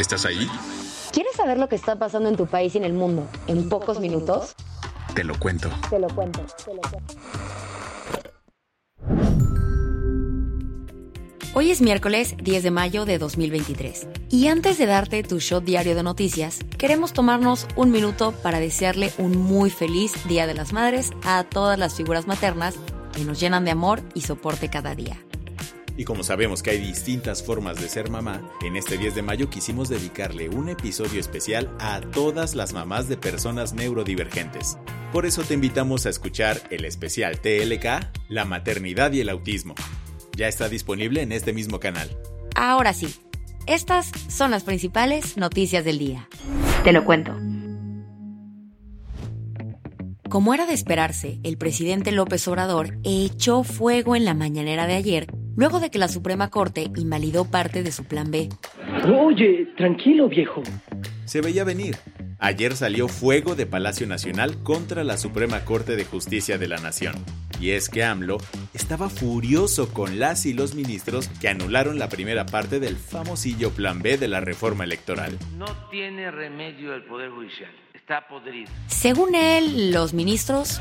¿Estás ahí? ¿Quieres saber lo que está pasando en tu país y en el mundo en pocos minutos? Te lo cuento. Te lo cuento, te lo cuento. Hoy es miércoles 10 de mayo de 2023 y antes de darte tu shot diario de noticias, queremos tomarnos un minuto para desearle un muy feliz Día de las Madres a todas las figuras maternas que nos llenan de amor y soporte cada día. Y como sabemos que hay distintas formas de ser mamá, en este 10 de mayo quisimos dedicarle un episodio especial a todas las mamás de personas neurodivergentes. Por eso te invitamos a escuchar el especial TLK, la maternidad y el autismo. Ya está disponible en este mismo canal. Ahora sí, estas son las principales noticias del día. Te lo cuento. Como era de esperarse, el presidente López Obrador echó fuego en la mañanera de ayer luego de que la Suprema Corte invalidó parte de su plan B. Oye, tranquilo, viejo. Se veía venir. Ayer salió fuego de Palacio Nacional contra la Suprema Corte de Justicia de la Nación. Y es que AMLO estaba furioso con las y los ministros que anularon la primera parte del famosillo Plan B de la reforma electoral. No tiene remedio el Poder Judicial. Está podrido. Según él, los ministros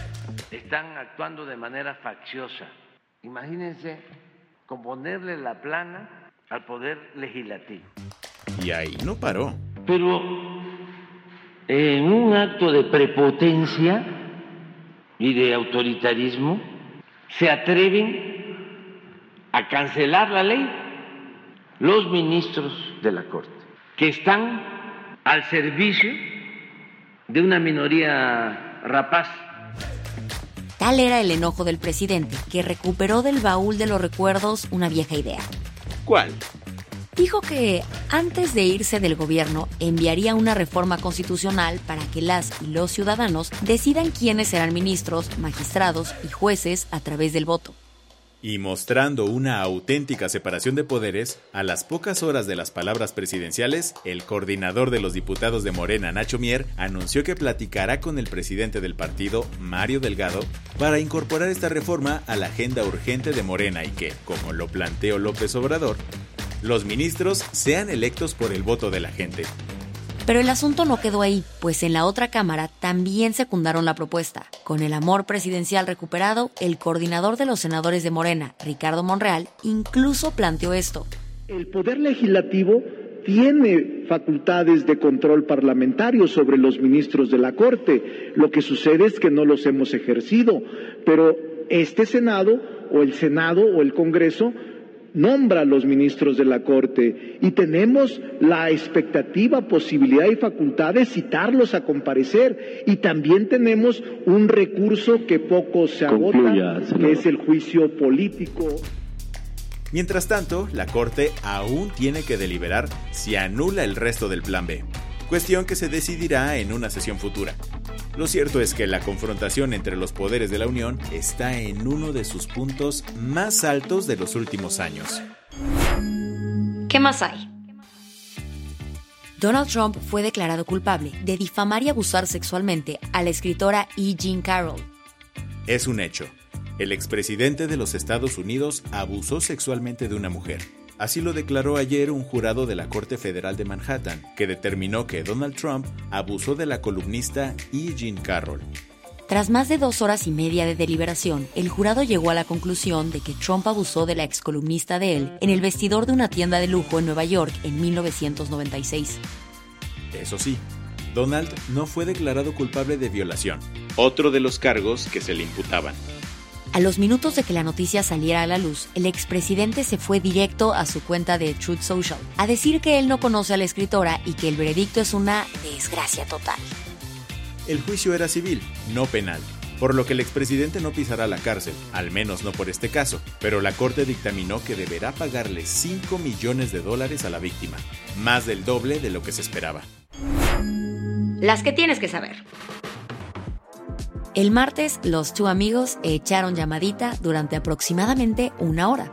Están actuando de manera facciosa. Imagínense componerle la plana al Poder Legislativo. Y ahí no paró. Pero en un acto de prepotencia y de autoritarismo, se atreven a cancelar la ley los ministros de la Corte, que están al servicio de una minoría rapaz. Tal era el enojo del presidente, que recuperó del baúl de los recuerdos una vieja idea. ¿Cuál? Dijo que antes de irse del gobierno enviaría una reforma constitucional para que las y los ciudadanos decidan quiénes serán ministros, magistrados y jueces a través del voto. Y mostrando una auténtica separación de poderes, a las pocas horas de las palabras presidenciales, el coordinador de los diputados de Morena, Nacho Mier, anunció que platicará con el presidente del partido, Mario Delgado, para incorporar esta reforma a la agenda urgente de Morena y que, como lo planteó López Obrador, los ministros sean electos por el voto de la gente. Pero el asunto no quedó ahí, pues en la otra Cámara también secundaron la propuesta. Con el amor presidencial recuperado, el coordinador de los senadores de Morena, Ricardo Monreal, incluso planteó esto. El Poder Legislativo tiene facultades de control parlamentario sobre los ministros de la Corte. Lo que sucede es que no los hemos ejercido, pero este Senado o el Senado o el Congreso nombra a los ministros de la Corte y tenemos la expectativa, posibilidad y facultad de citarlos a comparecer y también tenemos un recurso que poco se agota, que es el juicio político. Mientras tanto, la Corte aún tiene que deliberar si anula el resto del Plan B, cuestión que se decidirá en una sesión futura. Lo cierto es que la confrontación entre los poderes de la Unión está en uno de sus puntos más altos de los últimos años. ¿Qué más hay? Donald Trump fue declarado culpable de difamar y abusar sexualmente a la escritora E. Jean Carroll. Es un hecho. El expresidente de los Estados Unidos abusó sexualmente de una mujer. Así lo declaró ayer un jurado de la Corte Federal de Manhattan, que determinó que Donald Trump abusó de la columnista E. Jean Carroll. Tras más de dos horas y media de deliberación, el jurado llegó a la conclusión de que Trump abusó de la excolumnista de él en el vestidor de una tienda de lujo en Nueva York en 1996. Eso sí, Donald no fue declarado culpable de violación, otro de los cargos que se le imputaban. A los minutos de que la noticia saliera a la luz, el expresidente se fue directo a su cuenta de Truth Social a decir que él no conoce a la escritora y que el veredicto es una desgracia total. El juicio era civil, no penal, por lo que el expresidente no pisará la cárcel, al menos no por este caso, pero la corte dictaminó que deberá pagarle 5 millones de dólares a la víctima, más del doble de lo que se esperaba. Las que tienes que saber. El martes, los two amigos echaron llamadita durante aproximadamente una hora.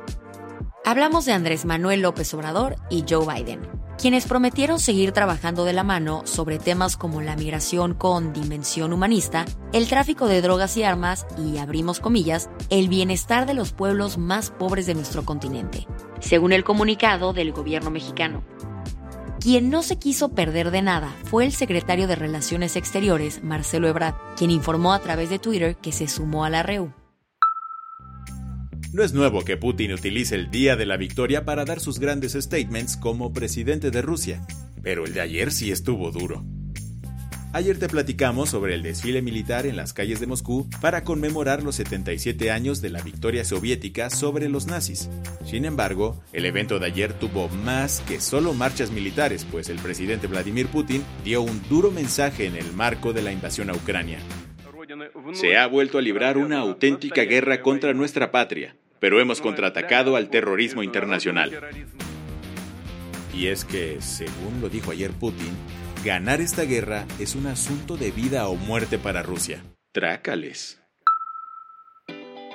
Hablamos de Andrés Manuel López Obrador y Joe Biden, quienes prometieron seguir trabajando de la mano sobre temas como la migración con dimensión humanista, el tráfico de drogas y armas y, abrimos comillas, el bienestar de los pueblos más pobres de nuestro continente, según el comunicado del gobierno mexicano. Quien no se quiso perder de nada fue el secretario de Relaciones Exteriores, Marcelo Ebrard, quien informó a través de Twitter que se sumó a la REU. No es nuevo que Putin utilice el día de la victoria para dar sus grandes statements como presidente de Rusia, pero el de ayer sí estuvo duro. Ayer te platicamos sobre el desfile militar en las calles de Moscú para conmemorar los 77 años de la victoria soviética sobre los nazis. Sin embargo, el evento de ayer tuvo más que solo marchas militares, pues el presidente Vladimir Putin dio un duro mensaje en el marco de la invasión a Ucrania. Se ha vuelto a librar una auténtica guerra contra nuestra patria, pero hemos contraatacado al terrorismo internacional. Y es que, según lo dijo ayer Putin, Ganar esta guerra es un asunto de vida o muerte para Rusia. Trácales.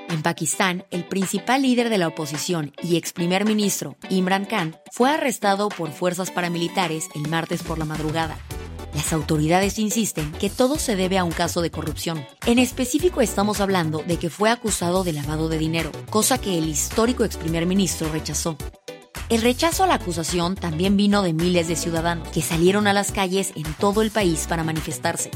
En Pakistán, el principal líder de la oposición y ex primer ministro, Imran Khan, fue arrestado por fuerzas paramilitares el martes por la madrugada. Las autoridades insisten que todo se debe a un caso de corrupción. En específico estamos hablando de que fue acusado de lavado de dinero, cosa que el histórico ex primer ministro rechazó. El rechazo a la acusación también vino de miles de ciudadanos que salieron a las calles en todo el país para manifestarse.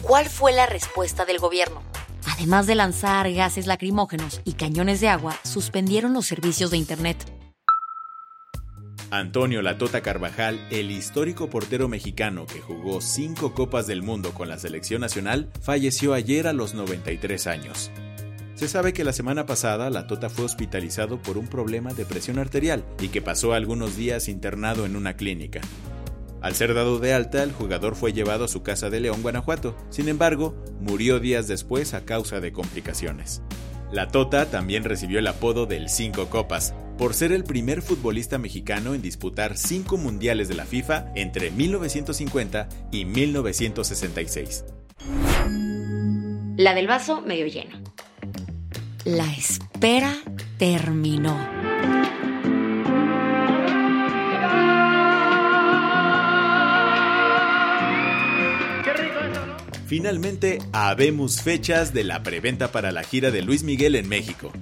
¿Cuál fue la respuesta del gobierno? Además de lanzar gases lacrimógenos y cañones de agua, suspendieron los servicios de Internet. Antonio Latota Carvajal, el histórico portero mexicano que jugó cinco Copas del Mundo con la selección nacional, falleció ayer a los 93 años. Se sabe que la semana pasada la Tota fue hospitalizado por un problema de presión arterial y que pasó algunos días internado en una clínica. Al ser dado de alta, el jugador fue llevado a su casa de León, Guanajuato. Sin embargo, murió días después a causa de complicaciones. La Tota también recibió el apodo del Cinco Copas, por ser el primer futbolista mexicano en disputar cinco mundiales de la FIFA entre 1950 y 1966. La del vaso medio lleno. La espera terminó. Finalmente, habemos fechas de la preventa para la gira de Luis Miguel en México.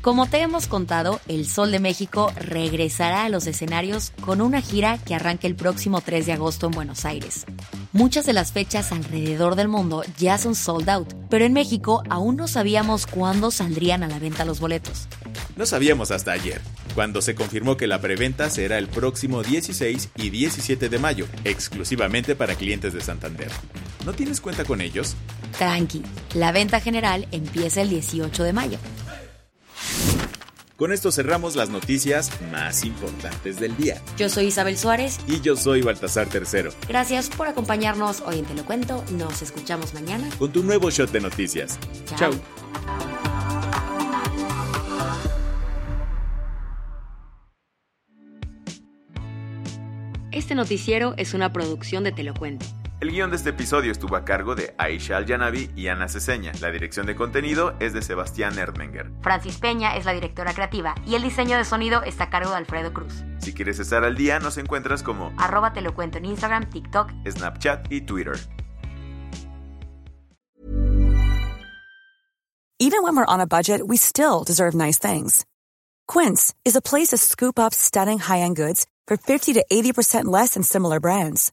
Como te hemos contado, el Sol de México regresará a los escenarios con una gira que arranca el próximo 3 de agosto en Buenos Aires. Muchas de las fechas alrededor del mundo ya son sold out, pero en México aún no sabíamos cuándo saldrían a la venta los boletos. No sabíamos hasta ayer, cuando se confirmó que la preventa será el próximo 16 y 17 de mayo, exclusivamente para clientes de Santander. ¿No tienes cuenta con ellos? Tranqui, la venta general empieza el 18 de mayo. Con esto cerramos las noticias más importantes del día. Yo soy Isabel Suárez. Y yo soy Baltasar Tercero. Gracias por acompañarnos hoy en Te lo cuento. Nos escuchamos mañana. Con tu nuevo shot de noticias. Chao. Este noticiero es una producción de Te lo cuento el guion de este episodio estuvo a cargo de Aisha Al-Yanabi y Ana Ceseña. La dirección de contenido es de Sebastián Erdmenger. Francis Peña es la directora creativa y el diseño de sonido está a cargo de Alfredo Cruz. Si quieres estar al día, nos encuentras como arroba te lo cuento en Instagram, TikTok, Snapchat y Twitter. Even when we're on a budget, we still deserve nice things. Quince is a place to scoop up stunning high-end goods for 50 to 80% less than similar brands.